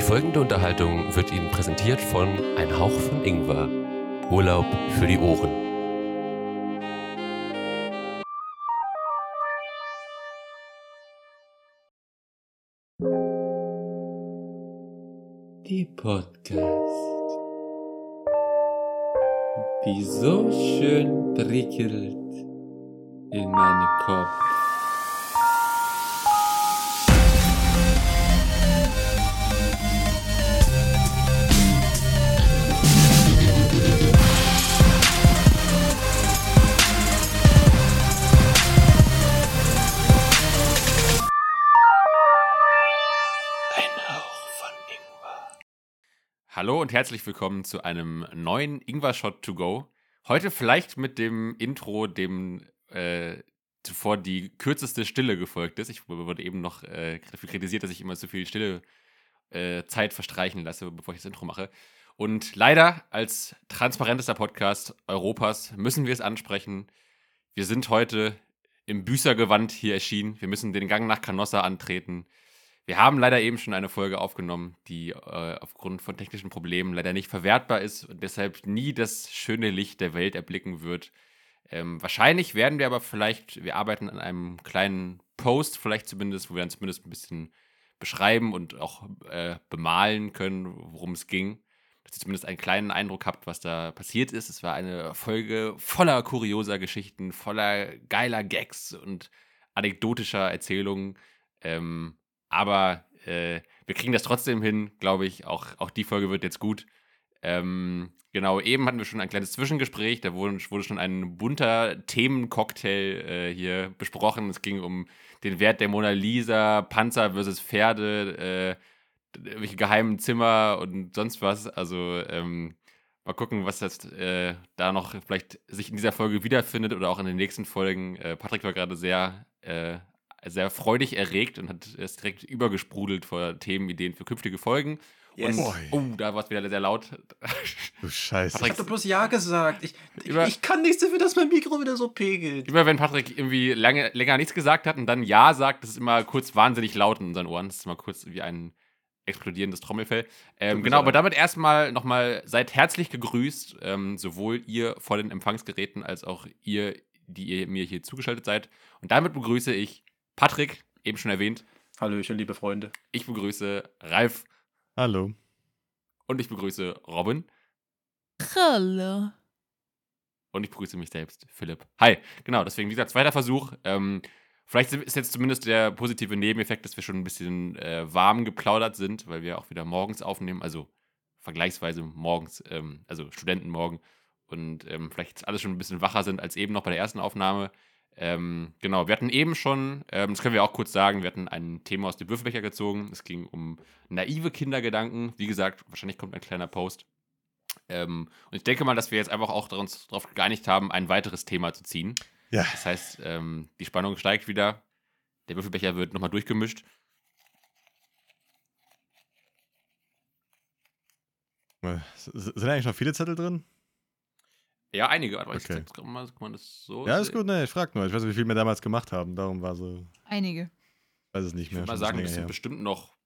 Die folgende Unterhaltung wird Ihnen präsentiert von Ein Hauch von Ingwer. Urlaub für die Ohren. Die Podcast, die so schön prickelt in meinen Kopf. Hallo und herzlich willkommen zu einem neuen Ingwer Shot to go. Heute vielleicht mit dem Intro, dem äh, zuvor die kürzeste Stille gefolgt ist. Ich wurde eben noch äh, kritisiert, dass ich immer so viel Stille äh, Zeit verstreichen lasse, bevor ich das Intro mache. Und leider als transparentester Podcast Europas müssen wir es ansprechen. Wir sind heute im Büßergewand hier erschienen. Wir müssen den Gang nach Canossa antreten. Wir haben leider eben schon eine Folge aufgenommen, die äh, aufgrund von technischen Problemen leider nicht verwertbar ist und deshalb nie das schöne Licht der Welt erblicken wird. Ähm, wahrscheinlich werden wir aber vielleicht, wir arbeiten an einem kleinen Post, vielleicht zumindest, wo wir dann zumindest ein bisschen beschreiben und auch äh, bemalen können, worum es ging. Dass ihr zumindest einen kleinen Eindruck habt, was da passiert ist. Es war eine Folge voller kurioser Geschichten, voller geiler Gags und anekdotischer Erzählungen. Ähm, aber äh, wir kriegen das trotzdem hin, glaube ich. Auch, auch die Folge wird jetzt gut. Ähm, genau, eben hatten wir schon ein kleines Zwischengespräch. Da wurde, wurde schon ein bunter Themencocktail äh, hier besprochen. Es ging um den Wert der Mona Lisa, Panzer versus Pferde, äh, welche geheimen Zimmer und sonst was. Also ähm, mal gucken, was das äh, da noch vielleicht sich in dieser Folge wiederfindet oder auch in den nächsten Folgen. Äh, Patrick war gerade sehr äh, sehr freudig erregt und hat es direkt übergesprudelt vor Themenideen für künftige Folgen. Yes. Und, oh, da war es wieder sehr laut. Du Scheiße. Patrick- Ich hab doch bloß Ja gesagt. Ich, Über- ich kann nichts dafür, dass mein Mikro wieder so pegelt. Immer wenn Patrick irgendwie lange, länger nichts gesagt hat und dann Ja sagt, das ist immer kurz wahnsinnig laut in unseren Ohren. Das ist immer kurz wie ein explodierendes Trommelfell. Ähm, genau, aber damit erstmal nochmal seid herzlich gegrüßt, ähm, sowohl ihr vor den Empfangsgeräten als auch ihr, die ihr mir hier zugeschaltet seid. Und damit begrüße ich Patrick, eben schon erwähnt. Hallöchen, liebe Freunde. Ich begrüße Ralf Hallo. und ich begrüße Robin. Hallo. Und ich begrüße mich selbst, Philipp. Hi, genau, deswegen dieser zweiter Versuch. Ähm, vielleicht ist jetzt zumindest der positive Nebeneffekt, dass wir schon ein bisschen äh, warm geplaudert sind, weil wir auch wieder morgens aufnehmen, also vergleichsweise morgens, ähm, also Studentenmorgen. Und ähm, vielleicht jetzt alles schon ein bisschen wacher sind als eben noch bei der ersten Aufnahme. Ähm, genau, wir hatten eben schon, ähm, das können wir auch kurz sagen, wir hatten ein Thema aus dem Würfelbecher gezogen. Es ging um naive Kindergedanken. Wie gesagt, wahrscheinlich kommt ein kleiner Post. Ähm, und ich denke mal, dass wir jetzt einfach auch uns darauf geeinigt haben, ein weiteres Thema zu ziehen. Ja, Das heißt, ähm, die Spannung steigt wieder. Der Würfelbecher wird nochmal durchgemischt. äh, sind eigentlich noch viele Zettel drin? Ja, einige. Aber ich Okay. sag, kann man, kann man das so Ja, ist gut, ne, ich frag nur. Ich weiß nicht, wie viel wir damals gemacht haben. Darum war so, Einige. ich weiß es nicht Ich mehr. würde mal sagen, das sind bestimmt noch,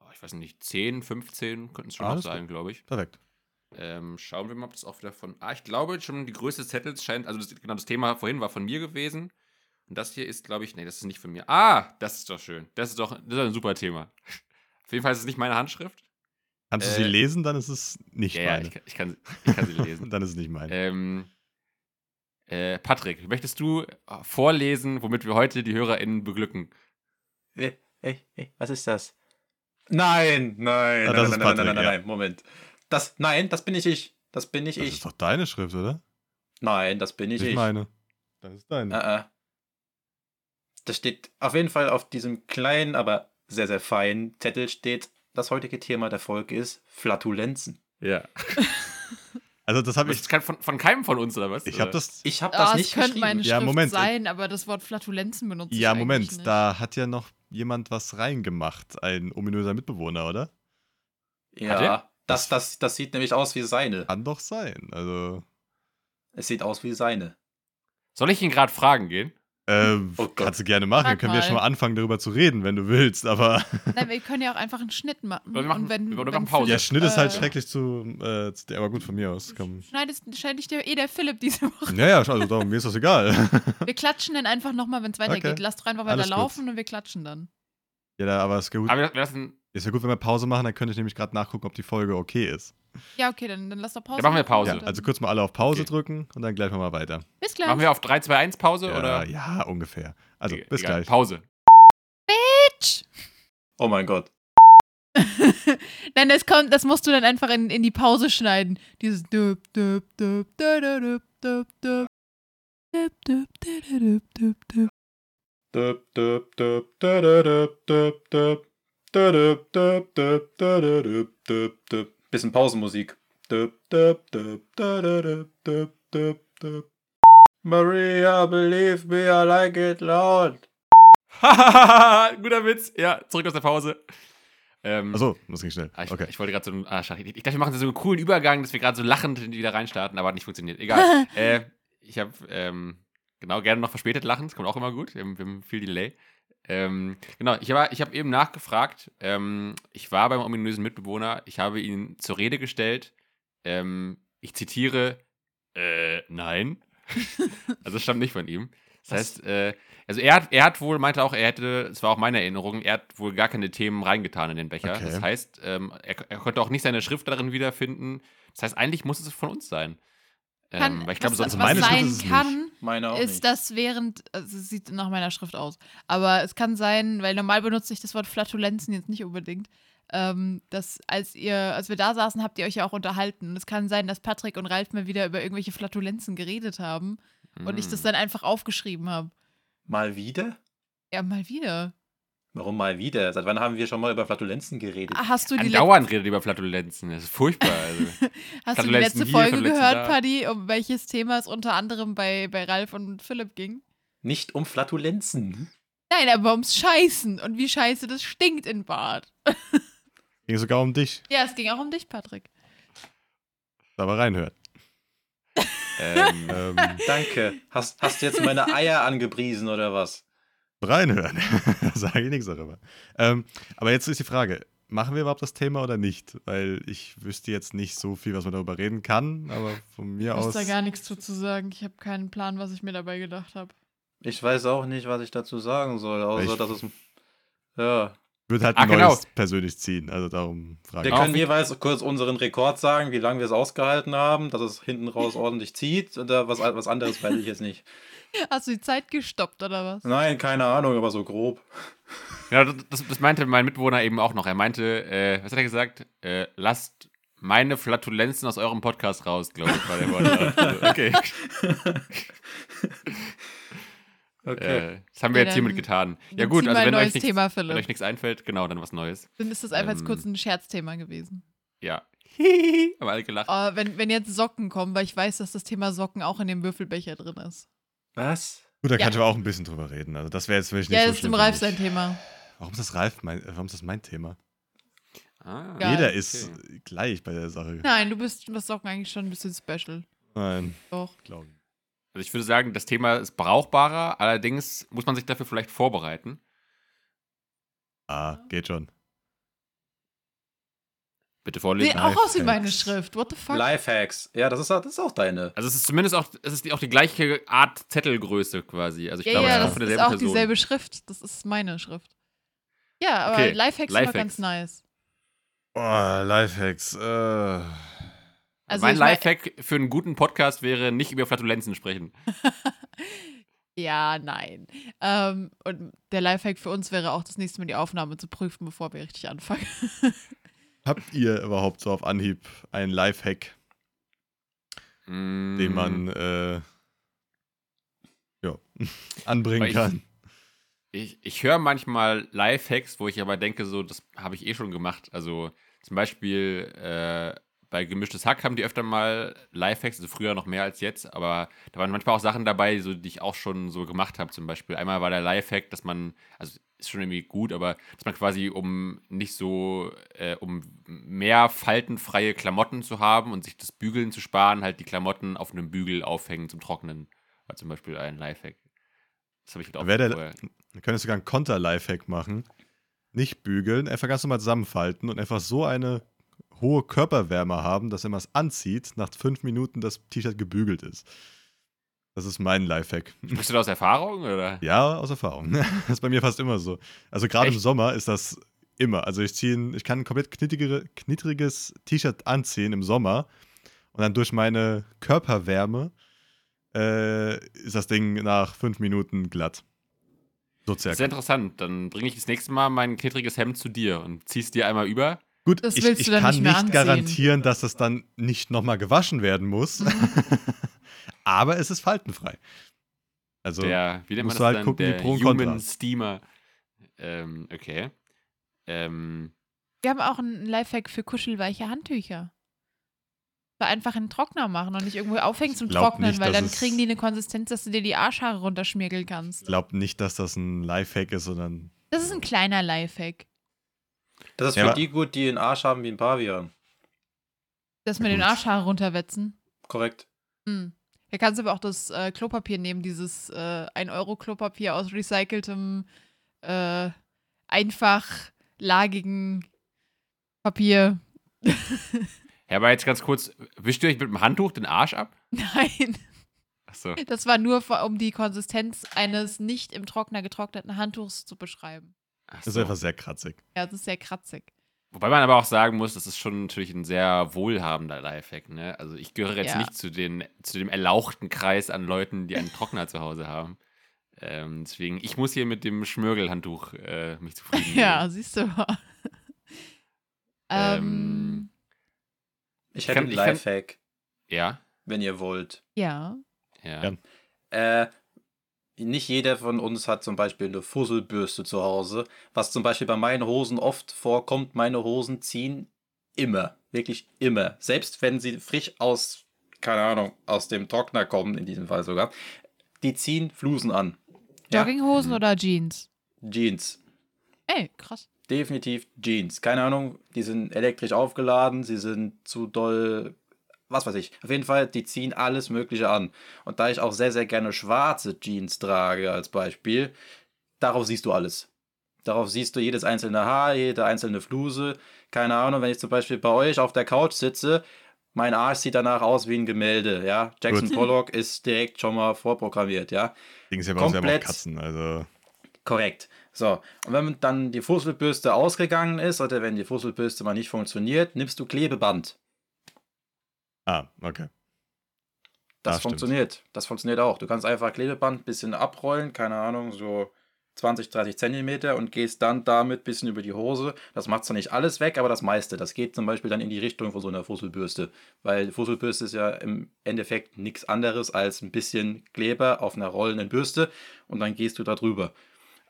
oh, ich weiß nicht, 10, 15 könnten es schon Ah, noch sein, glaube ich. Perfekt. Ähm, schauen wir mal, ob das auch wieder von. Ah, ich glaube schon, die Größe des Zettels scheint. Also, das, genau, das Thema vorhin war von mir gewesen. Und das hier ist, glaube ich, nee, das ist nicht von mir. Ah, das ist doch schön. Das ist doch das ist ein super Thema. Auf jeden Fall ist es nicht meine Handschrift. Kannst du Äh, sie lesen, dann ist es nicht Ja, ja, meine. ich, kann- ich, kann, ich kann sie lesen. dann ist es nicht meine. ähm, äh, Patrick, möchtest du äh, vorlesen, womit wir heute die HörerInnen beglücken? Hey, hey, hey, was ist das? Nein, nein, Ah, nein, das ist nein, nein, nein, Patrick, nein, nein, ja. nein, Moment. Das, nein, das bin nicht ich. Das bin nicht das ich. ist doch deine Schrift, oder? Nein, das bin nicht Nicht ich. meine. Das ist deine. Äh, äh. Das steht auf jeden Fall auf diesem kleinen, aber sehr, sehr feinen Zettel steht, das heutige Thema der Folge ist Flatulenzen. Ja. Also, das habe Das ich. ist kein, von, von keinem von uns, oder was? Ich habe das. Ich habe das Ah, es nicht könnte geschrieben. meine Ja, Schrift Moment. sein, aber das Wort Flatulenzen benutze ich Ja, Moment, nicht. da hat ja noch jemand was reingemacht. Ein ominöser Mitbewohner, oder? Ja, das, das, das sieht nämlich aus wie seine. Kann doch sein. Also. Es sieht aus wie seine. Soll ich ihn gerade fragen gehen? Ähm, Oh kannst du gerne machen. Dann können wir schon mal anfangen, darüber zu reden, wenn du willst. Aber Nein, wir können ja auch einfach einen Schnitt machen. Oder wir machen- und wenn, oder wir wenn machen Pause. ja, Schnitt ist halt äh, schrecklich zu, äh, zu. Aber gut, von mir aus. Komm. Schneidest, schneidest dir eh der Philipp diese Woche. Naja, also darum, mir ist das egal. Wir klatschen dann einfach nochmal, wenn es weitergeht. Okay. Lass doch einfach Alles weiter gut. laufen und wir klatschen dann. ja, aber es ist gut, Aber wir lassen, ist ja gut, wenn wir Pause machen, dann könnte ich nämlich gerade nachgucken, ob die Folge okay ist. Ja, okay, dann, dann lass doch Pause. Dann machen wir Pause. Ja, also kurz mal alle auf Pause Okay. drücken und dann gleich mal weiter. Bis gleich. machen wir auf 3, 2, 1 Pause Ja, oder? ja, ungefähr. Also, Egal, bis gleich. Pause. Bitch! Oh mein Gott. Nein, das kommt, das musst du dann einfach in, in die Pause schneiden. Dieses düb, düb, düb, düb, düb, düb. Düb, düb, düb, düb, düb. Düp, düp, dö, dö, düp, düp, düp, düp. Maria, believe me, I like it loud. Guter Witz. Ja, zurück aus der Pause. Ähm, Achso, das ging schnell. ah, ich, Okay. ich wollte gerade so einen. Ah, schade. Ich, ich dachte, wir machen so einen coolen Übergang, dass wir gerade so lachend wieder reinstarten, aber hat nicht funktioniert. Egal. äh, ich habe ähm, genau gerne noch verspätet lachen. Das kommt auch immer gut. Wir haben, wir haben viel Delay. Ähm, genau, ich habe ich hab eben nachgefragt. Ähm, ich war beim ominösen Mitbewohner. Ich habe ihn zur Rede gestellt. Ähm, ich zitiere: äh, Nein. also, es stammt nicht von ihm. Das heißt, äh, also er hat, er hat wohl, meinte auch, er hätte, es war auch meine Erinnerung, er hat wohl gar keine Themen reingetan in den Becher. Okay. Das heißt, ähm, er, er konnte auch nicht seine Schrift darin wiederfinden. Das heißt, eigentlich muss es von uns sein. Ähm, Kann, weil ich glaube, sonst Also meine Schrift sein nicht. kann, Meine auch ist, nicht. dass während, also es sieht nach meiner Schrift aus, aber es kann sein, weil normal benutze ich das Wort Flatulenzen jetzt nicht unbedingt, ähm, dass als ihr, als wir da saßen, habt ihr euch ja auch unterhalten. Und es kann sein, dass Patrick und Ralf mal wieder über irgendwelche Flatulenzen geredet haben und ich das Hm. dann einfach aufgeschrieben habe. Mal wieder? Ja, mal wieder. Warum mal wieder? Seit wann haben wir schon mal über Flatulenzen geredet? Hast du die, Andauernd redet über Flatulenzen. Das ist furchtbar. Also. hast du die letzte hier, Folge gehört, da. Paddy, um welches Thema es unter anderem bei, bei Ralf und Philipp ging? Nicht um Flatulenzen. Nein, aber ums Scheißen und wie scheiße das stinkt in Bad. Ging sogar um dich. Ja, es ging auch um dich, Patrick. Aber reinhört. ähm, Ähm, Danke. Hast, hast du jetzt meine Eier angepriesen oder was? Reinhören. da sage ich nichts darüber. Ähm, aber jetzt ist die Frage: Machen wir überhaupt das Thema oder nicht? Weil ich wüsste jetzt nicht so viel, was man darüber reden kann, aber von mir Ich aus. da gar nichts zu, zu sagen. Ich habe keinen Plan, was ich mir dabei gedacht habe. Ich weiß auch nicht, was ich dazu sagen soll, außer Ich- dass es. Ja. würde halt Ah, ein genau. neues persönlich ziehen. Also darum frage Wir ich. können jeweils kurz unseren Rekord sagen, wie lange wir es ausgehalten haben, dass es hinten raus ordentlich zieht. Oder was, was anderes weiß ich jetzt nicht. Hast du die Zeit gestoppt oder was? Nein, keine Ahnung, aber so grob. ja, das, das meinte mein Mitbewohner eben auch noch. Er meinte, äh, was hat er gesagt? Äh, lasst meine Flatulenzen aus eurem Podcast raus, glaube ich, war der Wortlaut. Also, okay. Okay. Äh, das haben wir Ja, jetzt hiermit getan. Ja gut, also wenn ein euch, neues nichts, Thema, wenn euch nichts einfällt, genau, dann was Neues. Dann ist das einfach jetzt Ähm, kurz ein Scherzthema gewesen. Ja. Haben alle gelacht. Aber wenn, wenn jetzt Socken kommen, weil ich weiß, dass das Thema Socken auch in dem Würfelbecher drin ist. Was? Gut, da Ja. kann ich aber auch ein bisschen drüber reden. Also das wäre jetzt wirklich nicht Ja, so das ist schlimm im für Ralf mich. sein Thema. Warum ist das Ralf mein, äh, warum ist das mein Thema? Ah, Ja. Jeder okay. ist gleich bei der Sache. Nein, du bist was Socken eigentlich schon ein bisschen special. Nein, Doch. glaube ich. Also ich würde sagen, das Thema ist brauchbarer, allerdings muss man sich dafür vielleicht vorbereiten. Ah, geht schon. Bitte vorlesen. Sieht auch aus wie meine Schrift. What the fuck? Lifehacks. Ja, das ist, das ist auch deine. Also es ist zumindest auch, es ist die- auch die gleiche Art Zettelgröße quasi. Also ich ja, glaube, ja, es das kommt von ist auch Person. dieselbe Schrift. Das ist meine Schrift. Ja, aber Okay, Lifehacks sind Lifehacks. immer ganz nice. Oh, Lifehacks. Äh, Also mein ich mein- Lifehack für einen guten Podcast wäre nicht über Flatulenzen sprechen. Ja, nein. Ähm, und der Lifehack für uns wäre auch, das nächste Mal die Aufnahme zu prüfen, bevor wir richtig anfangen. habt ihr überhaupt so auf Anhieb einen Lifehack, den Mm, man äh, ja, anbringen ich- kann? Ich, ich höre manchmal Lifehacks, wo ich aber denke, so, das habe ich eh schon gemacht. Also zum Beispiel äh, bei Gemischtes Hack haben die öfter mal Lifehacks, also früher noch mehr als jetzt, aber da waren manchmal auch Sachen dabei, so, die ich auch schon so gemacht habe. Zum Beispiel einmal war der Lifehack, dass man, also ist schon irgendwie gut, aber dass man quasi, um nicht so, äh, um mehr faltenfreie Klamotten zu haben und sich das Bügeln zu sparen, halt die Klamotten auf einem Bügel aufhängen zum Trocknen. War zum Beispiel ein Lifehack. Das habe ich wieder Wer der- vorher. Dann könntest du sogar einen Konter-Lifehack machen. Nicht bügeln, einfach ganz normal zusammenfalten und einfach so eine hohe Körperwärme haben, dass wenn man es anzieht, nach fünf Minuten das T-Shirt gebügelt ist. Das ist mein Lifehack. Sprichst du da aus Erfahrung oder? Ja, aus Erfahrung. Das ist bei mir fast immer so. Also gerade im? Sommer ist das immer. Also ich ziehe, ich kann ein komplett knittriges T-Shirt anziehen im Sommer und dann durch meine Körperwärme äh, ist das Ding nach fünf Minuten glatt. So Sehr interessant. Dann bringe ich das nächste Mal mein knittriges Hemd zu dir und ziehst dir einmal über. Gut, Das ich, willst ich du dann kann nicht mehr nicht garantieren, dass das dann nicht nochmal gewaschen werden muss. Aber es ist faltenfrei. Also, der, wie musst das du halt dann? gucken, wie der Pro und Human Contra. Steamer. Ähm, okay. Ähm, Wir haben auch einen Lifehack für kuschelweiche Handtücher. So einfach in den Trockner machen und nicht irgendwo aufhängen zum Trocknen, nicht, weil dann es- kriegen die eine Konsistenz, dass du dir die Arschhaare runterschmirgeln ich kannst. glaube nicht, dass das ein Lifehack ist, sondern Das ist ein kleiner Lifehack. Das ist Ja, für die gut, die einen Arsch haben wie ein Pavian. Das mit den. Arschhaare runterwetzen. Korrekt. Hm. Da kannst du aber auch das äh, Klopapier nehmen, dieses äh, 1-Euro-Klopapier aus recyceltem, äh, einfachlagigen Papier. ja, aber jetzt ganz kurz, wischt ihr euch mit dem Handtuch den Arsch ab? Nein, Achso. das war nur, um die Konsistenz eines nicht im Trockner getrockneten Handtuchs zu beschreiben. Das ist einfach sehr kratzig. Ja, das ist sehr kratzig. Wobei man aber auch sagen muss, das ist schon natürlich ein sehr wohlhabender Lifehack. Ne? Also ich gehöre jetzt Ja. nicht zu, den, zu dem erlauchten Kreis an Leuten, die einen Trockner zu Hause haben. Ähm, deswegen, ich muss hier mit dem Schmörgelhandtuch äh, mich zufrieden geben. Ja, siehst du mal. Ähm, ähm, Ich hätte einen kann- Lifehack, Ja, wenn ihr wollt. ja. ja. Ja. Äh, nicht jeder von uns hat zum Beispiel eine Fusselbürste zu Hause, was zum Beispiel bei meinen Hosen oft vorkommt. Meine Hosen ziehen immer, wirklich immer. Selbst wenn sie frisch aus, keine Ahnung, aus dem Trockner kommen, in diesem Fall sogar, die ziehen Flusen an. Ja, Jogginghosen oder Jeans? Jeans. Ey, krass. Definitiv Jeans. Keine Ahnung, die sind elektrisch aufgeladen, sie sind zu doll, was weiß ich. Auf jeden Fall, die ziehen alles Mögliche an. Und da ich auch sehr, sehr gerne schwarze Jeans trage als Beispiel, darauf siehst du alles. Darauf siehst du jedes einzelne Haar, jede einzelne Fluse. Keine Ahnung, wenn ich zum Beispiel bei euch auf der Couch sitze, mein Arsch sieht danach aus wie ein Gemälde, ja. Jackson Gut. Pollock ist direkt schon mal vorprogrammiert, ja. Ding ist ja bei uns ja auch. Katzen. Also, Korrekt. So, und wenn dann die Fusselbürste ausgegangen ist oder wenn die Fusselbürste mal nicht funktioniert, nimmst du Klebeband. Ah, okay. Das Ah, stimmt. funktioniert. Das funktioniert auch. Du kannst einfach Klebeband ein bisschen abrollen, keine Ahnung, so 20, 30 Zentimeter und gehst dann damit ein bisschen über die Hose. Das macht zwar nicht alles weg, aber das meiste. Das geht zum Beispiel dann in die Richtung von so einer Fusselbürste. Weil die Fusselbürste ist ja im Endeffekt nichts anderes als ein bisschen Kleber auf einer rollenden Bürste und dann gehst du da drüber.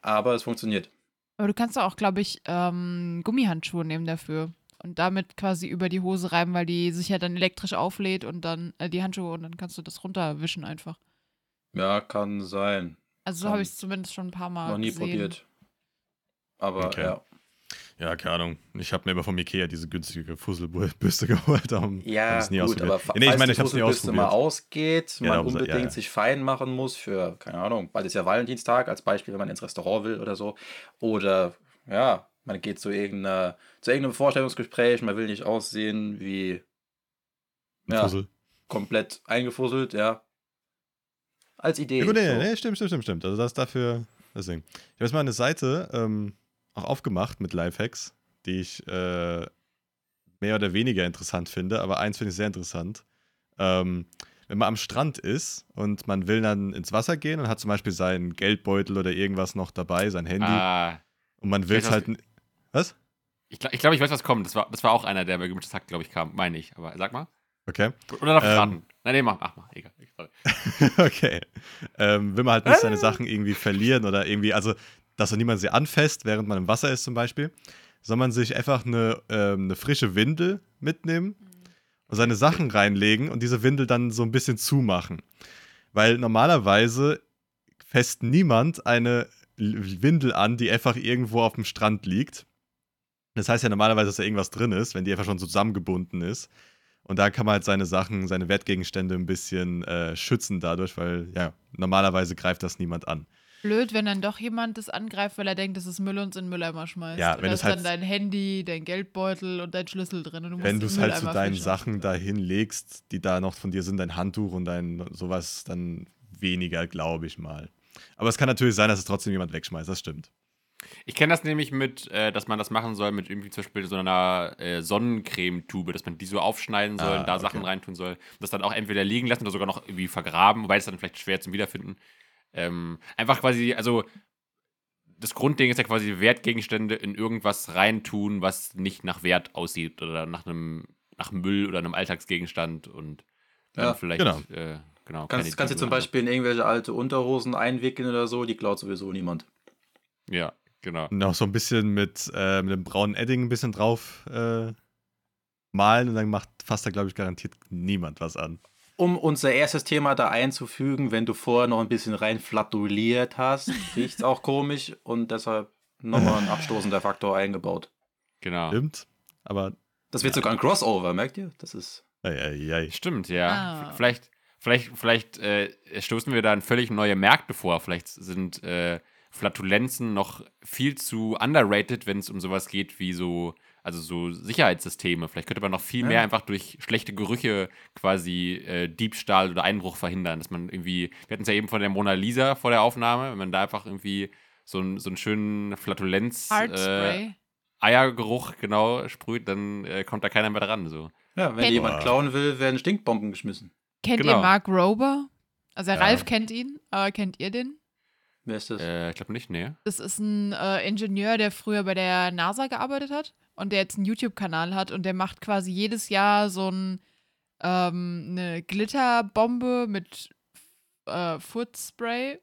Aber es funktioniert. Aber du kannst auch, glaube ich, ähm, Gummihandschuhe nehmen dafür. Und damit quasi über die Hose reiben, weil die sich ja dann elektrisch auflädt und dann äh, die Handschuhe und dann kannst du das runterwischen einfach. Ja, kann sein. Also so habe ich es zumindest schon ein paar Mal Noch nie gesehen. probiert. Aber Okay. ja. Ja, keine Ahnung. Ich habe mir immer vom Ikea diese günstige Fusselbürste geholt. Darum Ja, nie gut, ausprobiert. aber fa- nee, ich meine, ich habe es nie Fusselbürste mal ausprobiert. ausgeht, Ja, man darum sa- ja, unbedingt ja. sich fein machen muss für, keine Ahnung, bald ist ja Valentinstag als Beispiel, wenn man ins Restaurant will oder so. Oder, ja, man geht zu, irgendeiner, zu irgendeinem Vorstellungsgespräch, man will nicht aussehen wie ja, Fussel. komplett eingefusselt, ja. Als Idee. Ja, gut, nee, so. nee, stimmt, stimmt, stimmt, stimmt. Also das ist dafür das Ding. Ich habe jetzt mal eine Seite ähm, auch aufgemacht mit Lifehacks, die ich äh, mehr oder weniger interessant finde, aber eins finde ich sehr interessant. Ähm, wenn man am Strand ist und man will dann ins Wasser gehen und hat zum Beispiel seinen Geldbeutel oder irgendwas noch dabei, sein Handy, Ah, und man will es was- halt. Was? ich glaube, ich, glaub, ich weiß, was kommt. Das war, das war auch einer, der bei gemischtes Hack, glaube ich, kam. Meine ich. Aber sag mal. Okay. Oder darf ich Ähm, raten? Nein, nee, mach, ach, mach. Egal. Sorry. okay. Ähm, will man halt nicht seine Sachen irgendwie verlieren oder irgendwie, also, dass so niemand sie anfasst, während man im Wasser ist zum Beispiel, soll man sich einfach eine, ähm, eine frische Windel mitnehmen und seine Sachen reinlegen und diese Windel dann so ein bisschen zumachen. Weil normalerweise fässt niemand eine Windel an, die einfach irgendwo auf dem Strand liegt. Das heißt ja normalerweise, dass da irgendwas drin ist, wenn die einfach schon so zusammengebunden ist. Und da kann man halt seine Sachen, seine Wertgegenstände ein bisschen äh, schützen dadurch, weil ja, normalerweise greift das niemand an. Blöd, wenn dann doch jemand das angreift, weil er denkt, das ist Müll und es in den Mülleimer schmeißt. Ja, Und wenn da ist halt- dann dein Handy, dein Geldbeutel und dein Schlüssel drin. Und du Wenn du es halt zu deinen fischen. Sachen dahin legst, die da noch von dir sind, dein Handtuch und dein sowas, dann weniger, glaube ich mal. Aber es kann natürlich sein, dass es trotzdem jemand wegschmeißt, das stimmt. Ich kenne das nämlich mit, äh, dass man das machen soll mit irgendwie zum Beispiel so einer äh, Sonnencremetube, dass man die so aufschneiden soll Ah, und da okay. Sachen reintun soll. Und das dann auch entweder liegen lassen oder sogar noch irgendwie vergraben, wobei es dann vielleicht schwer zum Wiederfinden. Ähm, einfach quasi, also das Grundding ist ja quasi Wertgegenstände in irgendwas reintun, was nicht nach Wert aussieht oder nach einem nach Müll oder einem Alltagsgegenstand und dann Ja, vielleicht genau. äh, genau. Kannst, kannst du zum. Beispiel in irgendwelche alte Unterhosen einwickeln oder so, die klaut sowieso niemand. Ja, genau. Auch so ein bisschen mit, äh, mit dem braunen Edding ein bisschen drauf äh, malen und dann macht fast da, glaube ich, garantiert niemand was an. Um unser erstes Thema da einzufügen, wenn du vorher noch ein bisschen rein flatuliert hast, riecht's auch komisch und deshalb nochmal ein abstoßender Faktor eingebaut. Genau. Stimmt. Aber, Das wird sogar ein Crossover, merkt ihr? Das ist. ei, ei, ei. Stimmt, ja. Ah. Vielleicht, vielleicht, vielleicht äh, stoßen wir da in völlig neue Märkte vor. Vielleicht sind äh, Flatulenzen noch viel zu underrated, wenn es um sowas geht wie so, also so Sicherheitssysteme. Vielleicht könnte man noch viel Ja. mehr einfach durch schlechte Gerüche quasi äh, Diebstahl oder Einbruch verhindern. Dass man irgendwie, wir hatten es ja eben von der Mona Lisa vor der Aufnahme, wenn man da einfach irgendwie so, einen- so einen schönen Flatulenz äh. Eiergeruch genau sprüht, dann äh, kommt da keiner mehr dran. So. Ja, wenn Kennt- jemand klauen will, werden Stinkbomben geschmissen. Kennt genau. ihr Mark Rober? Also Ja. Ralf kennt ihn, aber kennt ihr den? Wer ist das? Äh, ich glaube nicht, nee. Das ist ein äh, Ingenieur, der früher bei der NASA gearbeitet hat und der jetzt einen YouTube-Kanal hat und der macht quasi jedes Jahr so ein, ähm, eine Glitterbombe mit äh, Footspray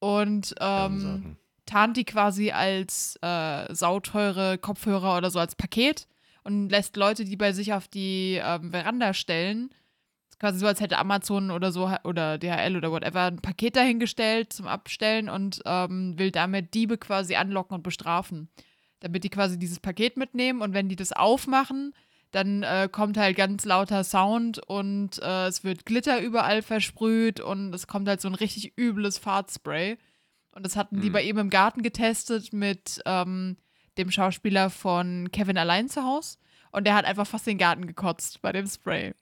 und ähm, tarnt die quasi als äh, sauteure Kopfhörer oder so als Paket und lässt Leute, die bei sich auf die ähm, Veranda stellen, ist quasi so, als hätte Amazon oder so oder DHL oder whatever ein Paket dahingestellt zum Abstellen und ähm, will damit Diebe quasi anlocken und bestrafen. Damit die quasi dieses Paket mitnehmen und wenn die das aufmachen, dann äh, kommt halt ganz lauter Sound und äh, es wird Glitter überall versprüht und es kommt halt so ein richtig übles Fahrtspray. Und das hatten die Hm. bei ihm im Garten getestet mit ähm, dem Schauspieler von Kevin allein zu Haus. Und der hat einfach fast den Garten gekotzt bei dem Spray.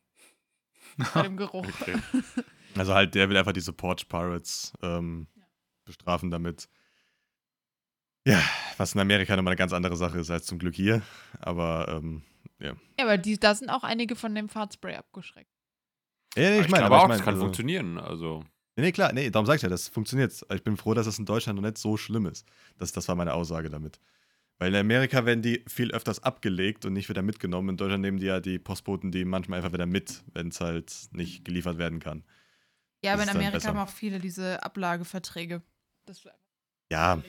bei dem Geruch. Okay. Also halt, der will einfach diese Porch Pirates ähm, bestrafen damit. Ja, was in Amerika nochmal eine ganz andere Sache ist als zum Glück hier. Aber ähm, Ja, aber die, da sind auch einige von dem Fahrtspray abgeschreckt. ja, nee, ich ich meine, aber auch, ich meine, das kann also, funktionieren. Also, Nee, nee, klar, nee, darum sag ich ja, das funktioniert. Ich bin froh, dass es in Deutschland noch nicht so schlimm ist. Das, das war meine Aussage damit. Weil in Amerika werden die viel öfters abgelegt und nicht wieder mitgenommen. In Deutschland nehmen die ja die Postboten die manchmal einfach wieder mit, wenn es halt nicht geliefert werden kann. Ja, aber Das in ist dann Amerika besser. haben auch viele diese Ablageverträge. Ja,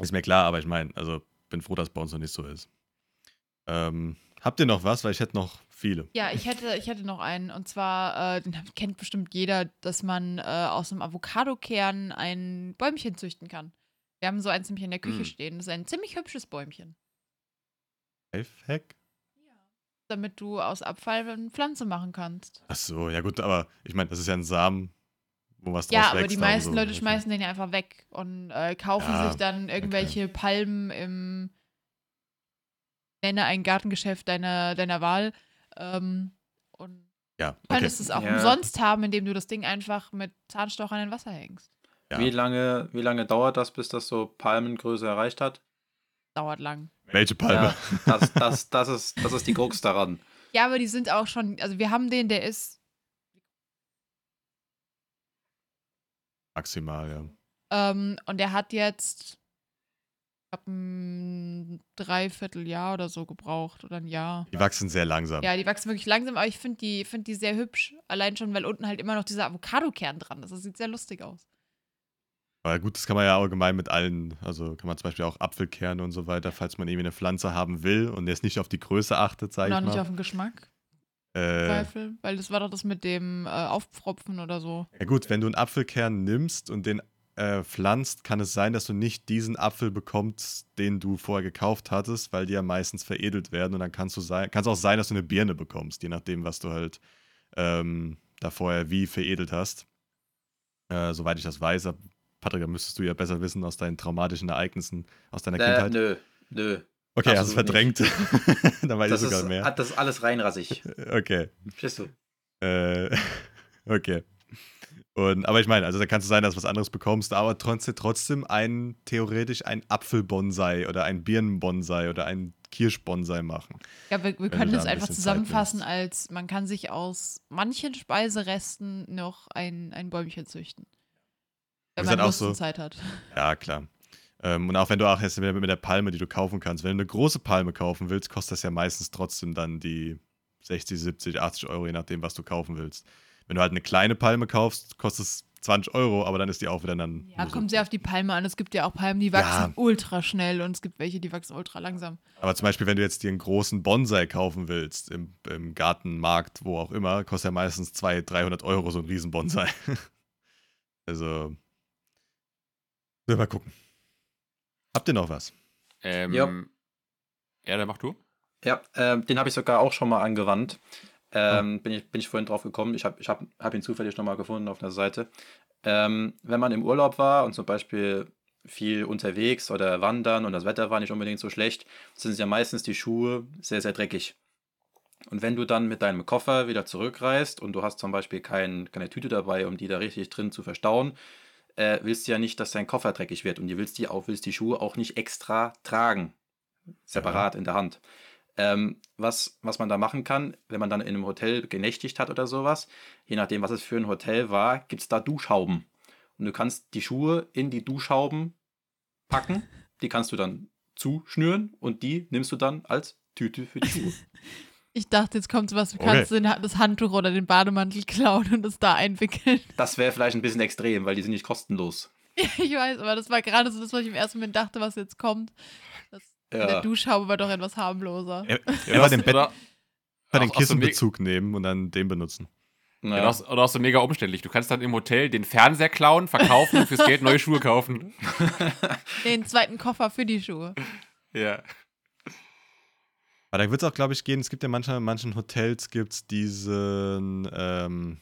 ist mir klar, aber ich meine, also bin froh, dass es bei uns noch nicht so ist. Ähm, habt ihr noch was? Weil ich hätte noch viele. Ja, ich hätte, ich hätte noch einen. Und zwar, äh, den kennt bestimmt jeder, dass man äh, aus einem Avocadokern ein Bäumchen züchten kann. Wir haben so eins nämlich in der Küche Mm. stehen. Das ist ein ziemlich hübsches Bäumchen. Lifehack? Damit du aus Abfall eine Pflanze machen kannst. Ach so, ja gut, aber ich meine, das ist ja ein Samen, wo was draus Ja, aber die meisten so. Leute schmeißen den ja einfach weg und äh, kaufen Ja, sich dann irgendwelche Palmen im nenne ein Gartengeschäft deiner, deiner Wahl. Ähm, und Ja, du okay. könntest es auch Ja. umsonst haben, indem du das Ding einfach mit Zahnstochern in Wasser hängst. Ja. Wie, lange, wie lange dauert das, bis das so Palmengröße erreicht hat? Dauert lang. Welche Palme? Ja, das, das, das, ist, das ist die Krux daran. Ja, aber die sind auch schon, also wir haben den, der ist Maximal, ja. Ähm, und der hat jetzt, ich glaube, ein Dreivierteljahr oder so gebraucht oder ein Jahr. Die wachsen sehr langsam. Ja, die wachsen wirklich langsam, aber ich finde die, find die sehr hübsch. Allein schon, weil unten halt immer noch dieser Avocado-Kern dran ist. Das sieht sehr lustig aus. Aber gut, das kann man ja allgemein mit allen, also kann man zum Beispiel auch Apfelkerne und so weiter, falls man irgendwie eine Pflanze haben will und jetzt nicht auf die Größe achtet, sage Und auch ich nicht mal. auf den Geschmack, äh, Zweifel. Weil das war doch das mit dem äh, Aufpfropfen oder so. ja gut, wenn du einen Apfelkern nimmst und den äh, pflanzt, kann es sein, dass du nicht diesen Apfel bekommst, den du vorher gekauft hattest, weil die ja meistens veredelt werden und dann kannst du sein, kann es auch sein, dass du eine Birne bekommst, je nachdem, was du halt ähm, da vorher wie veredelt hast. Äh, soweit ich das weiß, Patrick, da müsstest du ja besser wissen aus deinen traumatischen Ereignissen aus deiner Äh, Kindheit. nö, nö. okay, hast du es absolut verdrängt. Dann weiß Das ich sogar ist, mehr. hat das alles reinrassig. Okay. Verstehst du? Äh, okay. Und, aber ich meine, also da kann es sein, dass du was anderes bekommst, aber trotzdem, trotzdem ein, theoretisch ein Apfelbonsai oder ein Birnenbonsai oder ein Kirschbonsai machen. Ja, wir, wir du können da das ein einfach zusammenfassen als, man kann sich aus manchen Speiseresten noch ein, ein Bäumchen züchten. Wenn man auch so- Zeit hat. Ja, klar. Ähm, und auch wenn du auch jetzt mit der Palme, die du kaufen kannst, wenn du eine große Palme kaufen willst, kostet das ja meistens trotzdem dann die 60, 70, 80 Euro, je nachdem, was du kaufen willst. Wenn du halt eine kleine Palme kaufst, kostet es 20 Euro, aber dann ist die auch wieder dann. Ja, kommt sehr auf die Palme an. Es gibt ja auch Palmen, die wachsen Ja. ultra schnell und es gibt welche, die wachsen ultra langsam. Aber zum Beispiel, wenn du jetzt dir einen großen Bonsai kaufen willst, im, im Gartenmarkt, wo auch immer, kostet ja meistens 200, 300 Euro so ein riesen Bonsai. also, wir mal gucken. Habt ihr noch was? Ähm, Ja. ja, dann mach du. Ja, ähm, den habe ich sogar auch schon mal angewandt. Ähm, bin, ich, bin ich vorhin drauf gekommen. Ich habe ich hab, hab ihn zufällig nochmal gefunden auf einer Seite. Ähm, wenn man im Urlaub war und zum Beispiel viel unterwegs oder wandern und das Wetter war nicht unbedingt so schlecht, sind ja meistens die Schuhe sehr, sehr dreckig. Und wenn du dann mit deinem Koffer wieder zurückreist und du hast zum Beispiel kein, keine Tüte dabei, um die da richtig drin zu verstauen, äh, willst du ja nicht, dass dein Koffer dreckig wird und du willst die, auch, willst die Schuhe auch nicht extra tragen, separat in der Hand. Ähm, was, was man da machen kann, wenn man dann in einem Hotel genächtigt hat oder sowas, je nachdem, was es für ein Hotel war, gibt es da Duschhauben. Und du kannst die Schuhe in die Duschhauben packen, die kannst du dann zuschnüren und die nimmst du dann als Tüte für die Schuhe. Ich dachte, jetzt kommt sowas, du Okay. kannst den, das Handtuch oder den Bademantel klauen und es da einwickeln. Das wäre vielleicht ein bisschen extrem, weil die sind nicht kostenlos. ich weiß, aber das war gerade so das, was ich im ersten Moment dachte, was jetzt kommt. Das, In der Ja. Duschhaube war doch etwas harmloser. Ja, Ja, den, Bett, oder, einfach den Kissenbezug nehmen und dann den benutzen. ja, Ja. auch, oder auch so mega umständlich. Du kannst dann im Hotel den Fernseher klauen, verkaufen und fürs Geld neue Schuhe kaufen. Den zweiten Koffer für die Schuhe. Ja. Aber da wird es auch, glaube ich, gehen. Es gibt ja manchmal, in manchen Hotels gibt's diesen ähm,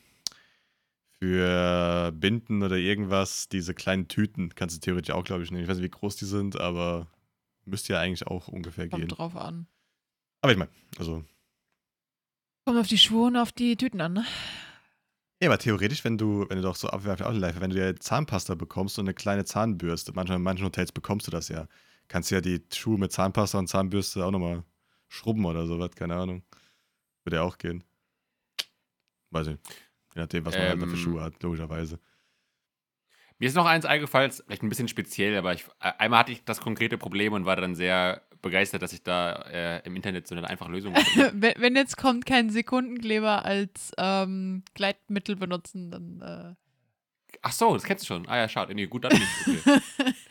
für Binden oder irgendwas, diese kleinen Tüten. Kannst du theoretisch auch, glaube ich, nehmen. Ich weiß nicht, wie groß die sind, aber müsste ja eigentlich auch ungefähr gehen. Kommt drauf an. Aber ich meine, also. Kommt auf die Schuhe und auf die Tüten an, ne? Ja, aber theoretisch, wenn du, wenn du doch so abwerfen, auch live, wenn du dir Zahnpasta bekommst und eine kleine Zahnbürste, manchmal in manchen Hotels bekommst du das ja. Kannst du ja die Schuhe mit Zahnpasta und Zahnbürste auch nochmal schrubben oder sowas, keine Ahnung. Würde ja auch gehen. Weiß ich. Je nachdem, was man halt da für Ähm, Schuhe hat, logischerweise. Mir ist noch eins eingefallen, vielleicht ein bisschen speziell, aber ich, äh, einmal hatte ich das konkrete Problem und war dann sehr begeistert, dass ich da äh, im Internet so eine einfache Lösung gefunden wenn, wenn jetzt kommt, kein Sekundenkleber als ähm, Gleitmittel benutzen, dann. Äh, Ach so, das kennst du schon. Ah ja, schaut, nee, gut, dann nicht. Okay.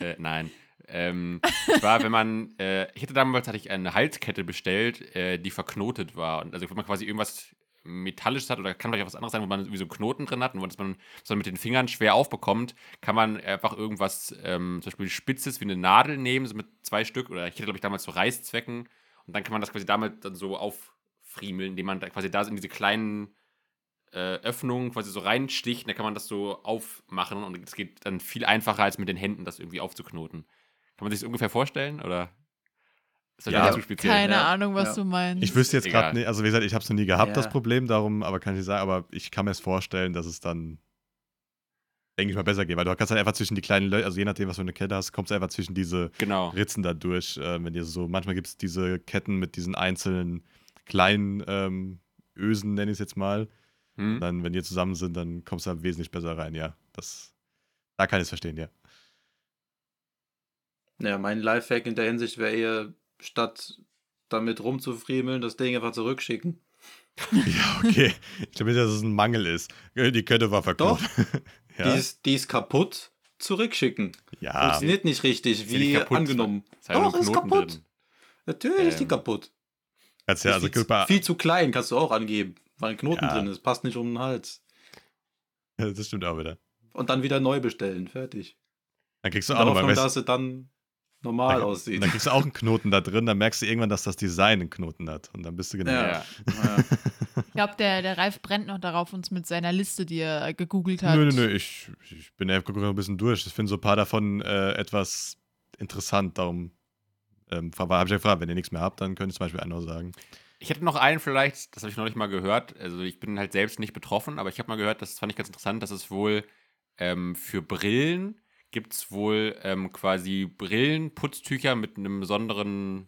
äh, nein. Ähm, war, wenn man, äh, ich hatte damals hatte ich eine Halskette bestellt, äh, die verknotet war. Und also wenn man quasi irgendwas Metallisches hat oder kann vielleicht auch was anderes sein, wo man irgendwie so einen Knoten drin hat und was man, was man mit den Fingern schwer aufbekommt, kann man einfach irgendwas, ähm, zum Beispiel Spitzes wie eine Nadel nehmen, so mit zwei Stück, oder ich hatte, glaube ich, damals so Reißzwecken und dann kann man das quasi damit dann so auffriemeln, indem man da quasi da in diese kleinen äh, Öffnung quasi so reinsticht, dann kann man das so aufmachen und es geht dann viel einfacher, als mit den Händen das irgendwie aufzuknoten. Kann man sich das ungefähr vorstellen oder ist das Ja. zu speziell? keine ja. Ahnung, was Ja. du meinst. Ich wüsste jetzt gerade nicht, also wie gesagt, ich habe es noch nie gehabt, Ja. das Problem, darum, aber kann ich nicht sagen, aber ich kann mir es vorstellen, dass es dann, denke ich mal, besser geht, weil du kannst halt einfach zwischen die kleinen Löcher, also je nachdem, was du für eine Kette hast, kommst du einfach zwischen diese Genau. Ritzen da durch, äh, wenn dir so, manchmal gibt es diese Ketten mit diesen einzelnen kleinen ähm, Ösen, nenne ich es jetzt mal. Hm? Dann, wenn die zusammen sind, dann kommst du da wesentlich besser rein, ja. Das, da kann ich es verstehen, ja. Ja, mein Lifehack in der Hinsicht wäre eher, statt damit rumzufriemeln, das Ding einfach zurückschicken. ja, okay. Dass es ein Mangel ist. Die Kette war verkauft. Die, ja, ist, die ist kaputt, zurückschicken. ja. Funktioniert nicht richtig, ja wie kaputt. angenommen. Ist halt Doch, ist kaputt. drin. Natürlich ist die Ähm, kaputt. Kannst ja, Ist also viel, viel zu klein, kannst du auch angeben, weil ein Knoten Ja. drin ist. Passt nicht um den Hals. das stimmt auch wieder. Und dann wieder neu bestellen. Fertig. Dann kriegst du auch nochmal, weißt, dass sie dann normal dann, aussieht. dann kriegst du auch einen Knoten da drin, dann merkst du irgendwann, dass das Design einen Knoten hat. Und dann bist du genau. Ja. Ja. Ja. Ich glaube, der, der Ralf brennt noch darauf, uns mit seiner Liste, die er gegoogelt hat. Nö, nö, nö, ich, ich bin einfach ein bisschen durch. Ich finde so ein paar davon äh, etwas interessant, darum ähm, habe ich gefragt, wenn ihr nichts mehr habt, dann könnt ihr zum Beispiel einen noch sagen. Ich hätte noch einen vielleicht, das habe ich noch nicht mal gehört. Also ich bin halt selbst nicht betroffen, aber ich habe mal gehört, das fand ich ganz interessant, dass es wohl ähm, für Brillen gibt es wohl ähm, quasi Brillenputztücher mit einem besonderen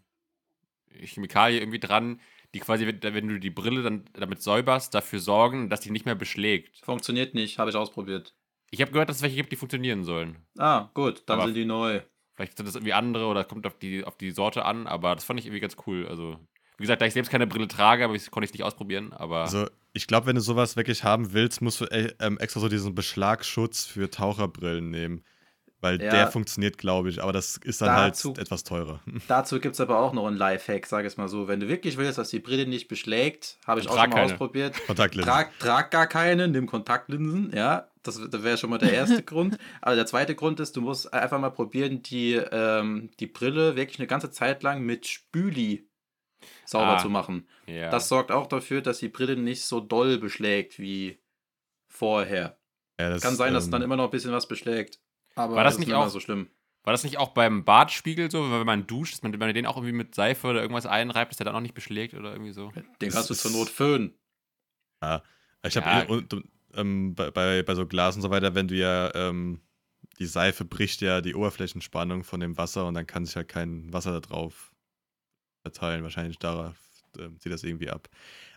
Chemikalie irgendwie dran, die quasi, wenn du die Brille dann damit säuberst, dafür sorgen, dass die nicht mehr beschlägt. Funktioniert nicht, habe ich ausprobiert. Ich habe gehört, dass es welche gibt, die funktionieren sollen. Ah, gut, dann Aber- sind die neu. Vielleicht sind das irgendwie andere oder kommt auf die, auf die Sorte an, aber das fand ich irgendwie ganz cool. Also, wie gesagt, da ich selbst keine Brille trage, aber ich, konnte ich es nicht ausprobieren. Aber Also, ich glaube, wenn du sowas wirklich haben willst, musst du äh, ähm, extra so diesen Beschlagsschutz für Taucherbrillen nehmen. Weil Ja. der funktioniert, glaube ich, aber das ist dann Dazu- halt etwas teurer. Dazu gibt es aber auch noch einen Lifehack, sag ich mal so. Wenn du wirklich willst, dass die Brille nicht beschlägt, habe ich auch schon mal keine. ausprobiert. Kontaktlinsen. Trag, trag gar keine, nimm Kontaktlinsen, ja. Das, das wäre schon mal der erste Grund. Aber der zweite Grund ist, du musst einfach mal probieren, die, ähm, die Brille wirklich eine ganze Zeit lang mit Spüli sauber Ah, zu machen. ja. Das sorgt auch dafür, dass die Brille nicht so doll beschlägt wie vorher. Ja, das, Kann sein, dass ähm, dann immer noch ein bisschen was beschlägt. Aber War das ist nicht auch- so schlimm. War das nicht auch beim Bartspiegel so, wenn man duscht, dass man, wenn man den auch irgendwie mit Seife oder irgendwas einreibt, dass der dann auch nicht beschlägt oder irgendwie so? Den kannst du zur Not föhnen. Ich habe Ja. eh, ähm, bei, bei, bei so Glas und so weiter, wenn du ja ähm, die Seife bricht ja die Oberflächenspannung von dem Wasser und dann kann sich halt kein Wasser da drauf verteilen. Wahrscheinlich darauf ähm, zieht das irgendwie ab.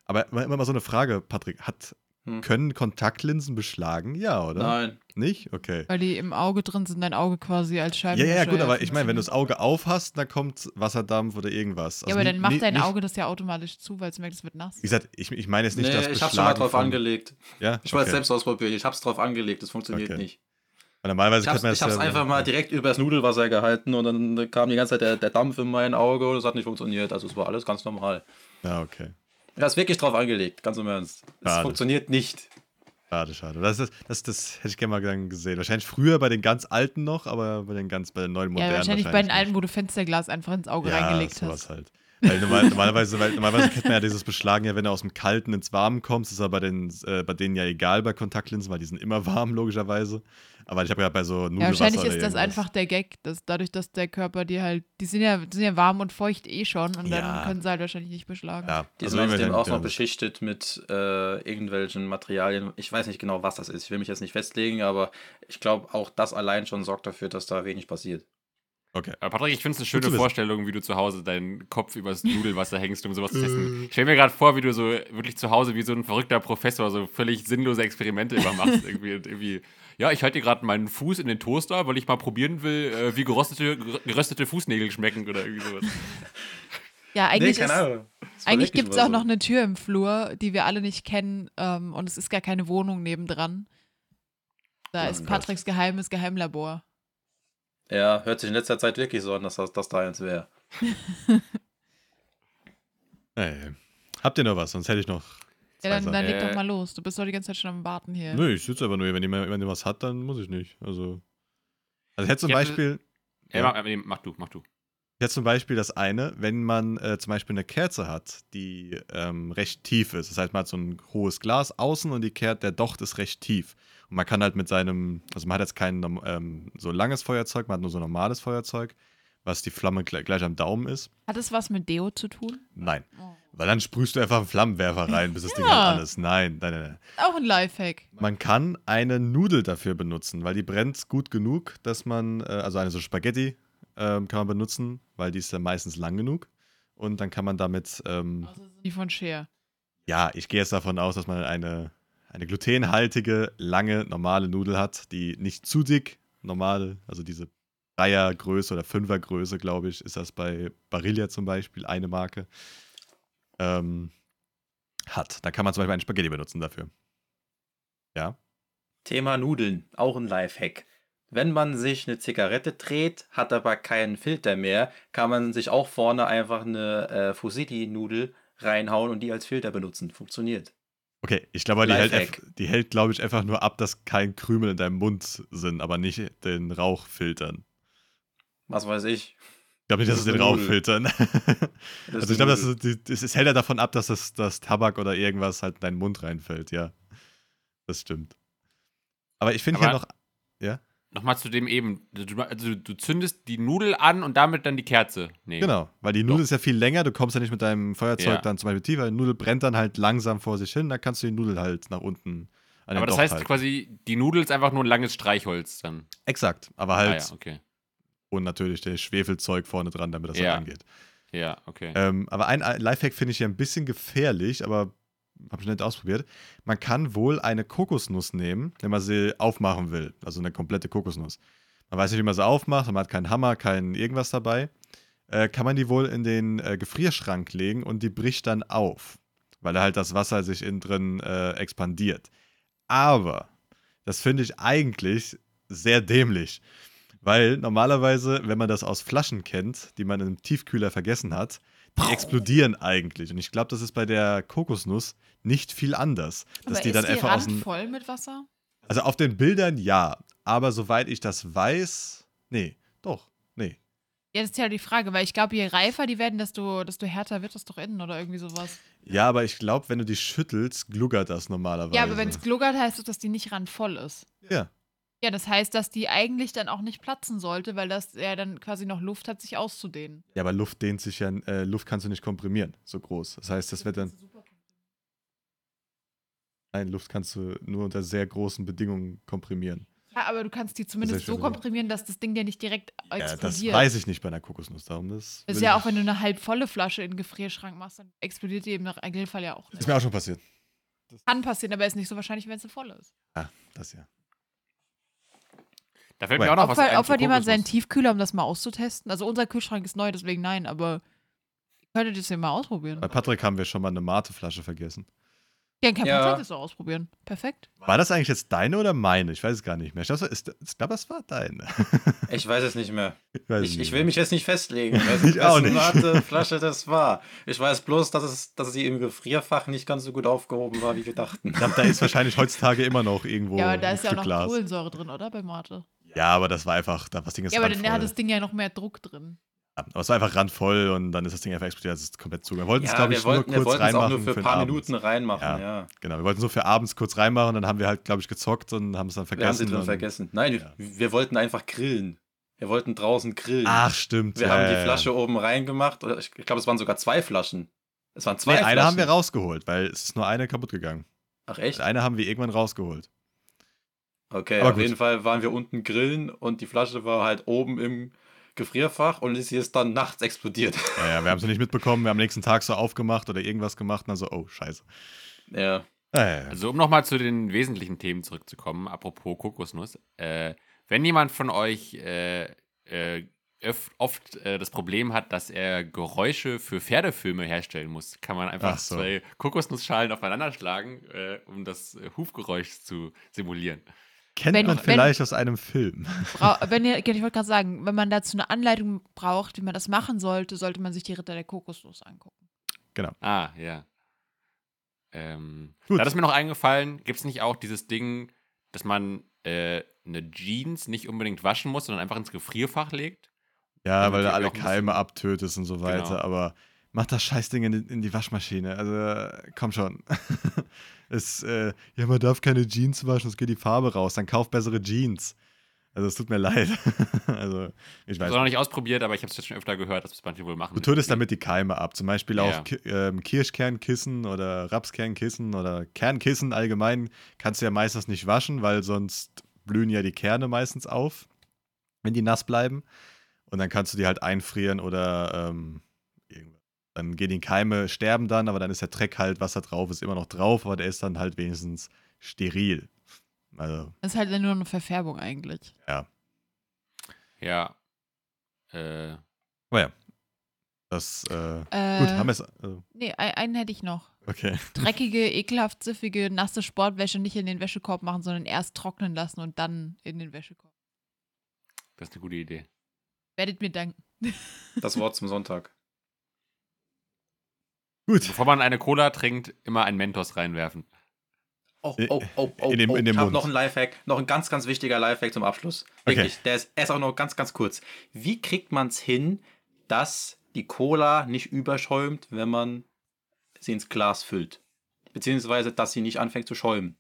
Aber immer mal so eine Frage, Patrick, hat, Hm. können Kontaktlinsen beschlagen? Ja, oder? Nein. Nicht? Okay. Weil die im Auge drin sind, dein Auge quasi als Ja, Scheibe. ja, ja, gut, aber ich meine, wenn du das Auge aufhast, dann kommt Wasserdampf oder irgendwas. Ja, Also aber ni- dann macht dein Auge das ja automatisch zu, weil es merkt, es wird nass. Wie gesagt, ich, ich meine jetzt nicht nee, das ich hab's schon mal drauf von- angelegt. Ja, Ich wollte es okay. selbst ausprobieren. Ich hab's drauf angelegt. Das funktioniert Okay. nicht. Weil Normalerweise Ich hab's, man ich hab's ja- einfach mal direkt übers Nudelwasser gehalten und dann kam die ganze Zeit der, der Dampf in mein Auge und es hat nicht funktioniert. Also es war alles ganz normal. Ja, okay. Ich hab's wirklich drauf angelegt, ganz im Ernst. Es funktioniert nicht. Schade, schade. Das, ist, das, das hätte ich gerne mal gern gesehen. Wahrscheinlich früher bei den ganz alten noch, aber bei den ganz, bei den neuen Ja, modernen. wahrscheinlich bei den alten, wo du Fensterglas einfach ins Auge ja, reingelegt sowas hast. halt. Weil normal, normalerweise, weil, normalerweise kennt man ja dieses Beschlagen ja, wenn du aus dem Kalten ins Warme kommst, ist aber bei, den, äh, bei denen ja egal bei Kontaktlinsen, weil die sind immer warm, logischerweise. Aber ich habe ja bei so Nudelwasser Ja, wahrscheinlich oder ist das einfach der Gag, dass dadurch, dass der Körper die halt, die sind ja, die sind ja warm und feucht eh schon und Ja. dann können sie halt wahrscheinlich nicht beschlagen. Ja, Die also sind außerdem auch noch genau. beschichtet mit äh, irgendwelchen Materialien. Ich weiß nicht genau, was das ist. Ich will mich jetzt nicht festlegen, aber ich glaube, auch das allein schon sorgt dafür, dass da wenig passiert. Okay. Aber Patrick, ich finde es eine schöne. Vorstellung, wie du zu Hause deinen Kopf übers Nudelwasser hängst, um sowas zu testen. Ich stelle mir gerade vor, wie du so wirklich zu Hause wie so ein verrückter Professor so völlig sinnlose Experimente immer machst. irgendwie, irgendwie, ja, ich halte dir gerade meinen Fuß in den Toaster, weil ich mal probieren will, äh, wie geröstete, geröstete Fußnägel schmecken oder irgendwie sowas. Ja, eigentlich ist, war Eigentlich gibt es auch so. noch eine Tür im Flur, die wir alle nicht kennen ähm, und es ist gar keine Wohnung nebendran. Da Oh ist Gott. Patricks geheimes Geheimlabor. Ja, hört sich in letzter Zeit wirklich so an, dass das, das da eins wäre. Ey. Habt ihr noch was? Sonst hätte ich noch. Ja, dann, dann leg doch mal los. Du bist doch die ganze Zeit schon am Warten hier. Nö, ich sitze aber nur. Wenn jemand, wenn jemand was hat, dann muss ich nicht. Also. Also ich hätte zum Ich hätte- Beispiel. Ja, Ja. mach, nee, mach du, mach du. Jetzt zum Beispiel das eine, wenn man äh, zum Beispiel eine Kerze hat, die ähm, recht tief ist. Das heißt, man hat so ein hohes Glas außen und die Kerze, der Docht ist recht tief. Und man kann halt mit seinem, also man hat jetzt kein ähm, so langes Feuerzeug, man hat nur so ein normales Feuerzeug, was die Flamme gleich, gleich am Daumen ist. Hat es was mit Deo zu tun? Nein. Oh. Weil dann sprühst du einfach einen Flammenwerfer rein, bis das Ding Ja. halt alles. Nein, nein, nein, nein. Auch ein Lifehack. Man kann eine Nudel dafür benutzen, weil die brennt gut genug, dass man, äh, also eine so Spaghetti ähm, kann man benutzen, weil die ist ja meistens lang genug. Und dann kann man damit, ähm, Die von Cher. ja, ich gehe jetzt davon aus, dass man eine, eine glutenhaltige, lange, normale Nudel hat, die nicht zu dick, normale, also diese Dreiergröße oder Fünfergröße, glaube ich, ist das bei Barilla zum Beispiel eine Marke, ähm, hat. Da kann man zum Beispiel einen Spaghetti benutzen dafür. Ja. Thema Nudeln, auch ein Lifehack. Wenn man sich eine Zigarette dreht, hat aber keinen Filter mehr, kann man sich auch vorne einfach eine äh, Fusilli-Nudel reinhauen und die als Filter benutzen. Funktioniert. Okay, ich glaube, die hält, die hält glaube ich, einfach nur ab, dass kein Krümel in deinem Mund sind, aber nicht den Rauch filtern. Was weiß ich. Ich glaube nicht, dass Das es den Nudel. filtern. Also ich glaube, eine das, es hält ja davon ab, dass das, das Tabak oder irgendwas halt in deinen Mund reinfällt, ja. Das stimmt. Aber ich finde hier Aber- noch. Nochmal zu dem eben. Du, also du zündest die Nudel an und damit dann die Kerze. Nee. Genau, weil die Nudel ist ja viel länger, du kommst ja nicht mit deinem Feuerzeug Ja. dann zum Beispiel tiefer. Die Nudel brennt dann halt langsam vor sich hin, dann kannst du die Nudel halt nach unten an Aber das Docht heißt halten. quasi, die Nudel ist einfach nur ein langes Streichholz dann. Exakt, aber Ah, halt ja, okay. und natürlich der Schwefelzeug vorne dran, damit das Ja. halt angeht. Ja, okay. Ähm, aber ein Lifehack finde ich ja ein bisschen gefährlich, aber habe ich nicht ausprobiert. Man kann wohl eine Kokosnuss nehmen, wenn man sie aufmachen will. Also eine komplette Kokosnuss. Man weiß nicht, wie man sie aufmacht, man hat keinen Hammer, kein irgendwas dabei. Äh, kann man die wohl in den äh, Gefrierschrank legen und die bricht dann auf, weil da halt das Wasser sich innen drin äh, expandiert. Aber das finde ich eigentlich sehr dämlich. Weil normalerweise, wenn man das aus Flaschen kennt, die man im Tiefkühler vergessen hat, die explodieren eigentlich. Und ich glaube, das ist bei der Kokosnuss nicht viel anders. Dass Aber die ist dann die einfach aus Rand dem. voll mit Wasser? Also auf den Bildern ja. Aber soweit ich das weiß. Nee, doch. Nee. Ja, das ist ja die Frage, weil ich glaube, je reifer die werden, desto, desto härter wird das doch innen oder irgendwie sowas. Ja, aber ich glaube, wenn du die schüttelst, gluggert das normalerweise. Ja, aber wenn es gluggert, heißt es, dass die nicht randvoll ist. Ja. Ja, das heißt, dass die eigentlich dann auch nicht platzen sollte, weil das ja dann quasi noch Luft hat, sich auszudehnen. Ja, aber Luft dehnt sich ja, äh, Luft kannst du nicht komprimieren, so groß. Das heißt, das wird dann. Nein, Luft kannst du nur unter sehr großen Bedingungen komprimieren. Ja, aber du kannst die zumindest ist so komprimieren, dass das Ding dir nicht direkt Ja, das explodiert. weiß ich nicht bei einer Kokosnuss. Darum das Das ist ja auch, wenn du eine halb volle Flasche in den Gefrierschrank machst, dann explodiert die eben nach Regelfall ja auch Ist nicht. mir auch schon passiert. Kann passieren, aber ist nicht so wahrscheinlich, wenn sie voll ist. Ja, das ja. Da fällt mir auch noch was Opfer, ein. opfert jemand seinen. Tiefkühler, um das mal auszutesten? Also unser Kühlschrank ist neu, deswegen nein, aber ihr könntet es ja mal ausprobieren. Bei Patrick haben wir schon mal eine Mateflasche vergessen. Ja, kein Ja. Problem, das auch ausprobieren. Perfekt. War das eigentlich jetzt deine oder meine? Ich weiß es gar nicht mehr. Ich glaube, glaube, es war deine. Ich weiß es nicht mehr. Ich, Ich, nicht ich will mehr. mich jetzt nicht festlegen, Ich auch nicht. Mateflasche das war. Ich weiß bloß, dass, es, dass sie im Gefrierfach nicht ganz so gut aufgehoben war, wie wir dachten. Ich glaube, da ist wahrscheinlich heutzutage immer noch irgendwo ja, aber da ein ist ja auch noch Glas. Kohlensäure drin, oder? Bei Mate. Ja, aber das war einfach, da war das Ding ist Ja, aber dann hat das Ding ja noch mehr Druck drin. Ja, aber es war einfach randvoll und dann ist das Ding einfach explodiert. Es ist komplett zu. Wir wollten es, Ja, glaube wir ich, wollten, nur wir kurz wollten es auch reinmachen nur für ein paar Abend. Minuten reinmachen, Ja. ja. Genau, wir wollten es nur für abends kurz reinmachen und dann haben wir halt, glaube ich, gezockt und haben es dann Wir haben vergessen. sie drin und- vergessen. Nein, Ja. wir wollten einfach grillen. Wir wollten draußen grillen. Ach, stimmt. wir ja, haben ja, die ja. Flasche oben reingemacht. Oder ich glaube, es waren sogar zwei Flaschen. Es waren zwei Nee, Flaschen. eine haben wir rausgeholt, weil es ist nur eine kaputt gegangen. Ach echt? Eine haben wir irgendwann rausgeholt. Okay, Aber auf gut. jeden Fall waren wir unten grillen und die Flasche war halt oben im Gefrierfach und sie ist dann nachts explodiert. Ja, ja, wir haben es nicht mitbekommen. Wir haben am nächsten Tag so aufgemacht oder irgendwas gemacht und dann so, oh, scheiße. ja. Also, um nochmal zu den wesentlichen Themen zurückzukommen, apropos Kokosnuss. Äh, wenn jemand von euch äh, äh, oft äh, das Problem hat, dass er Geräusche für Pferdefilme herstellen muss, kann man einfach Ach so. zwei Kokosnussschalen aufeinander schlagen, äh, um das äh, Hufgeräusch zu simulieren. Kennt Wenn- man wenn- vielleicht aus einem Film. Wenn ihr, ich wollte gerade sagen, wenn man dazu eine Anleitung braucht, wie man das machen sollte, sollte man sich die Ritter der Kokosnuss angucken. Ah, ja. Ähm, Gut. da ist mir noch eingefallen, gibt es nicht auch dieses Ding, dass man äh, eine Jeans nicht unbedingt waschen muss, sondern einfach ins Gefrierfach legt? Ja, weil du alle Keime abtötest und so weiter. Genau. Aber mach das Scheißding in, die- in die Waschmaschine. Also, komm schon. es, äh, ja, man darf keine Jeans waschen, es geht die Farbe raus. Dann kauf bessere Jeans. Also, es tut mir leid. also, ich Ich weiß habe es noch nicht ausprobiert, aber ich habe es jetzt schon öfter gehört, dass es manche wohl machen. Du tötest damit die Keime ab. Zum Beispiel Ja. Ki ähm, Kirschkernkissen oder Rapskernkissen oder Kernkissen allgemein kannst du ja meistens nicht waschen, weil sonst blühen ja die Kerne meistens auf, wenn die nass bleiben. Und dann kannst du die halt einfrieren oder ähm. Dann gehen die Keime, sterben dann, aber dann ist der Dreck halt, was da drauf ist, immer noch drauf, aber der ist dann halt wenigstens steril. Also, Das ist halt nur eine Verfärbung eigentlich. ja. Ja. Äh, Aber ja. Das, äh, Äh, gut, haben wir es. Also, Nee, ein- einen hätte ich noch. okay. Dreckige, ekelhaft siffige, nasse Sportwäsche nicht in den Wäschekorb machen, sondern erst trocknen lassen und dann in den Wäschekorb. das ist eine gute Idee. Werdet mir danken. Das Wort zum Sonntag. Gut. Bevor man eine Cola trinkt, immer ein Mentos reinwerfen. Oh, oh, oh, oh, In dem- oh. in dem ich habe noch einen Lifehack, noch ein ganz, ganz wichtiger Lifehack zum Abschluss. Okay. Wirklich, der ist erst auch noch ganz, ganz kurz. Wie kriegt man es hin, dass die Cola nicht überschäumt, wenn man sie ins Glas füllt. Beziehungsweise, dass sie nicht anfängt zu schäumen.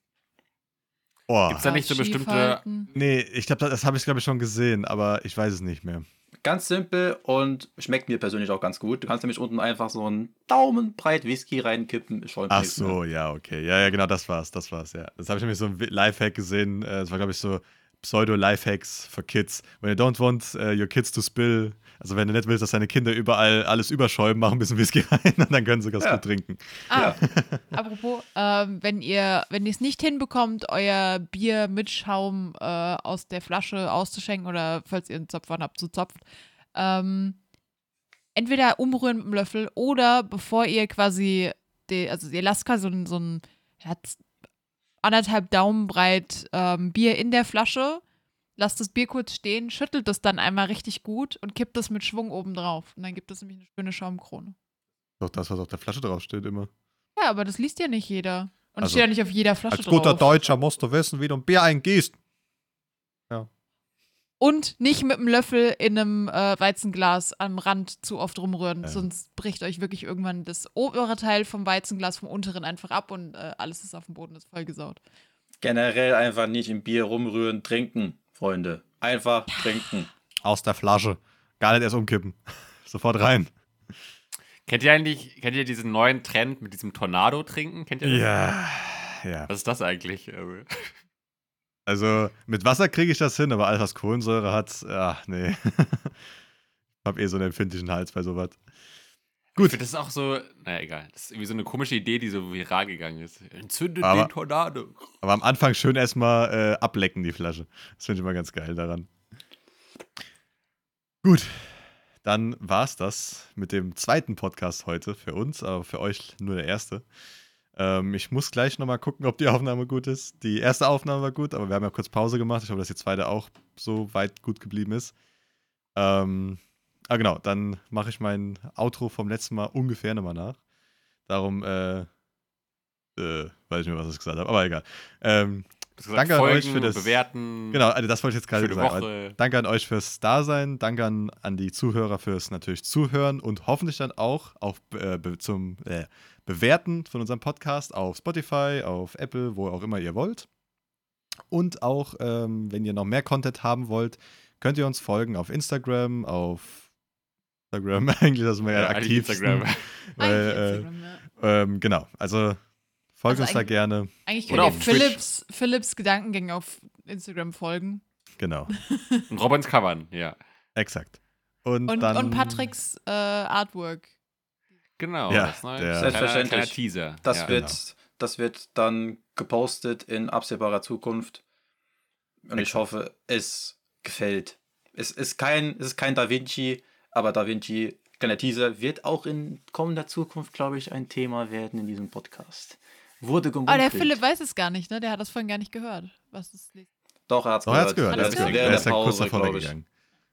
Boah. Gibt's da nicht so bestimmte. Nee, ich glaube, das, das habe ich, glaube ich, schon gesehen, aber ich weiß es nicht mehr. Ganz simpel und schmeckt mir persönlich auch ganz gut. Du kannst nämlich unten einfach so einen Daumenbreit Whisky reinkippen. es Schäumt Ach so, ja, okay. Ja, ja, genau, das war's, das war's, ja. Das habe ich nämlich so ein Lifehack gesehen. äh, Das war, glaube ich, so Pseudo-Lifehacks für Kids. When you don't want uh, your kids to spill, also wenn du nicht willst, dass deine Kinder überall alles überschäumen, mach ein bisschen Whisky rein und dann können sie ganz Ja. gut trinken. Ah, apropos, ähm, wenn ihr wenn ihr es nicht hinbekommt, euer Bier mit Schaum äh, aus der Flasche auszuschenken oder falls ihr einen Zapfhahn habt, zu zapft, ähm, entweder umrühren mit dem Löffel oder bevor ihr quasi, die, also ihr lasst quasi so ein, so ein ja, anderthalb Daumen breit ähm, Bier in der Flasche, lasst das Bier kurz stehen, schüttelt es dann einmal richtig gut und kippt es mit Schwung oben drauf. Und dann gibt es nämlich eine schöne Schaumkrone. Doch das, was auf der Flasche draufsteht, immer. Ja, aber das liest ja nicht jeder. Und Also, steht ja nicht auf jeder Flasche Als guter drauf. Deutscher musst du wissen, wie du ein Bier eingießt. Und nicht mit einem Löffel in einem äh, Weizenglas am Rand zu oft rumrühren, Ja. sonst bricht euch wirklich irgendwann das obere Teil vom Weizenglas vom unteren einfach ab und äh, alles ist auf dem Boden, ist vollgesaut. Generell einfach nicht im Bier rumrühren, trinken, Freunde. Einfach trinken. Aus der Flasche. Gar nicht erst umkippen. Sofort rein. Kennt ihr eigentlich, kennt ihr diesen neuen Trend mit diesem Tornado trinken? Kennt ihr das? Ja. Ja. Was ist das eigentlich? Also mit Wasser kriege ich das hin, aber alles, was Kohlensäure hat, ach nee. ich habe eh so einen empfindlichen Hals bei sowas. Gut. Das ist auch so, naja, egal. Das ist irgendwie so eine komische Idee, die so viral gegangen ist. Entzündet Aber- den Tornado. Aber am Anfang schön erstmal äh, ablecken, die Flasche. Das finde ich immer ganz geil daran. Gut, dann war es das mit dem zweiten Podcast heute für uns, aber für euch nur der erste. Ähm, ich muss gleich nochmal gucken, ob die Aufnahme gut ist. Die erste Aufnahme war gut, aber wir haben ja kurz Pause gemacht. Ich hoffe, dass die zweite auch so weit gut geblieben ist. Ähm, ah, genau, dann mache ich mein Outro vom letzten Mal ungefähr nochmal nach. Darum, äh, äh, weiß ich nicht mehr, was ich gesagt habe, aber egal. Ähm, hast Danke an Folgen, euch für das- Bewerten. genau, also das wollte ich jetzt gerade sagen. Danke an euch fürs Dasein, danke an, an die Zuhörer fürs natürlich Zuhören und hoffentlich dann auch auf, äh, zum äh, Bewerten von unserem Podcast auf Spotify, auf Apple, wo auch immer ihr wollt. Und auch, ähm, wenn ihr noch mehr Content haben wollt, könnt ihr uns folgen auf Instagram, auf Instagram, eigentlich das ist wir ja, aktiv. Instagram. Weil, Eigentlich, äh, Instagram, ja. ähm, genau, also folgt Also uns da gerne. Eigentlich oder könnt ihr auf Twitch. Philips, Philips Gedankengänge auf Instagram folgen. Genau, Und Robins Covern, ja. exakt. Und, Und, dann, und Patricks äh, Artwork. Genau. Ja, das neue, der- kleiner, Selbstverständlich. kleiner Teaser. Das, ja. wird, das wird dann gepostet in absehbarer Zukunft. Und ich hoffe, es gefällt. Es ist kein, es ist kein Da Vinci, aber Da Vinci, kleiner Teaser, wird auch in kommender Zukunft, glaube ich, ein Thema werden in diesem Podcast. Wurde Aber gemunkelt. Ah, der Philipp weiß es gar nicht, ne? Der hat das vorhin gar nicht gehört. Was ist Doch, er hat es er gehört. gehört. Er Hat's hat's gehört? Er ist ja kurz davor ich. weggegangen.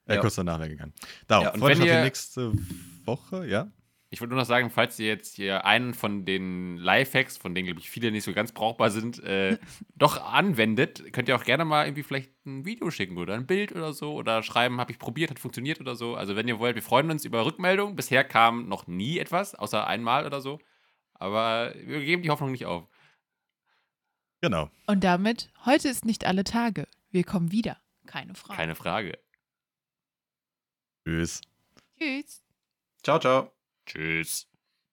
Äh, Ja. kurz danach weggegangen. Darum, Ja, und freue mich wenn auf die nächste Woche, ja? Ich wollte nur noch sagen, falls ihr jetzt hier einen von den Lifehacks, von denen, glaube ich, viele nicht so ganz brauchbar sind, äh, doch anwendet, könnt ihr auch gerne mal irgendwie vielleicht ein Video schicken oder ein Bild oder so oder schreiben, habe ich probiert, hat funktioniert oder so. Also wenn ihr wollt, wir freuen uns über Rückmeldungen. Bisher kam noch nie etwas, außer einmal oder so. Aber wir geben die Hoffnung nicht auf. Genau. Und damit, heute ist nicht alle Tage. Wir kommen wieder. Keine Frage. Keine Frage. Tschüss. Tschüss. Ciao, ciao. Tschüss.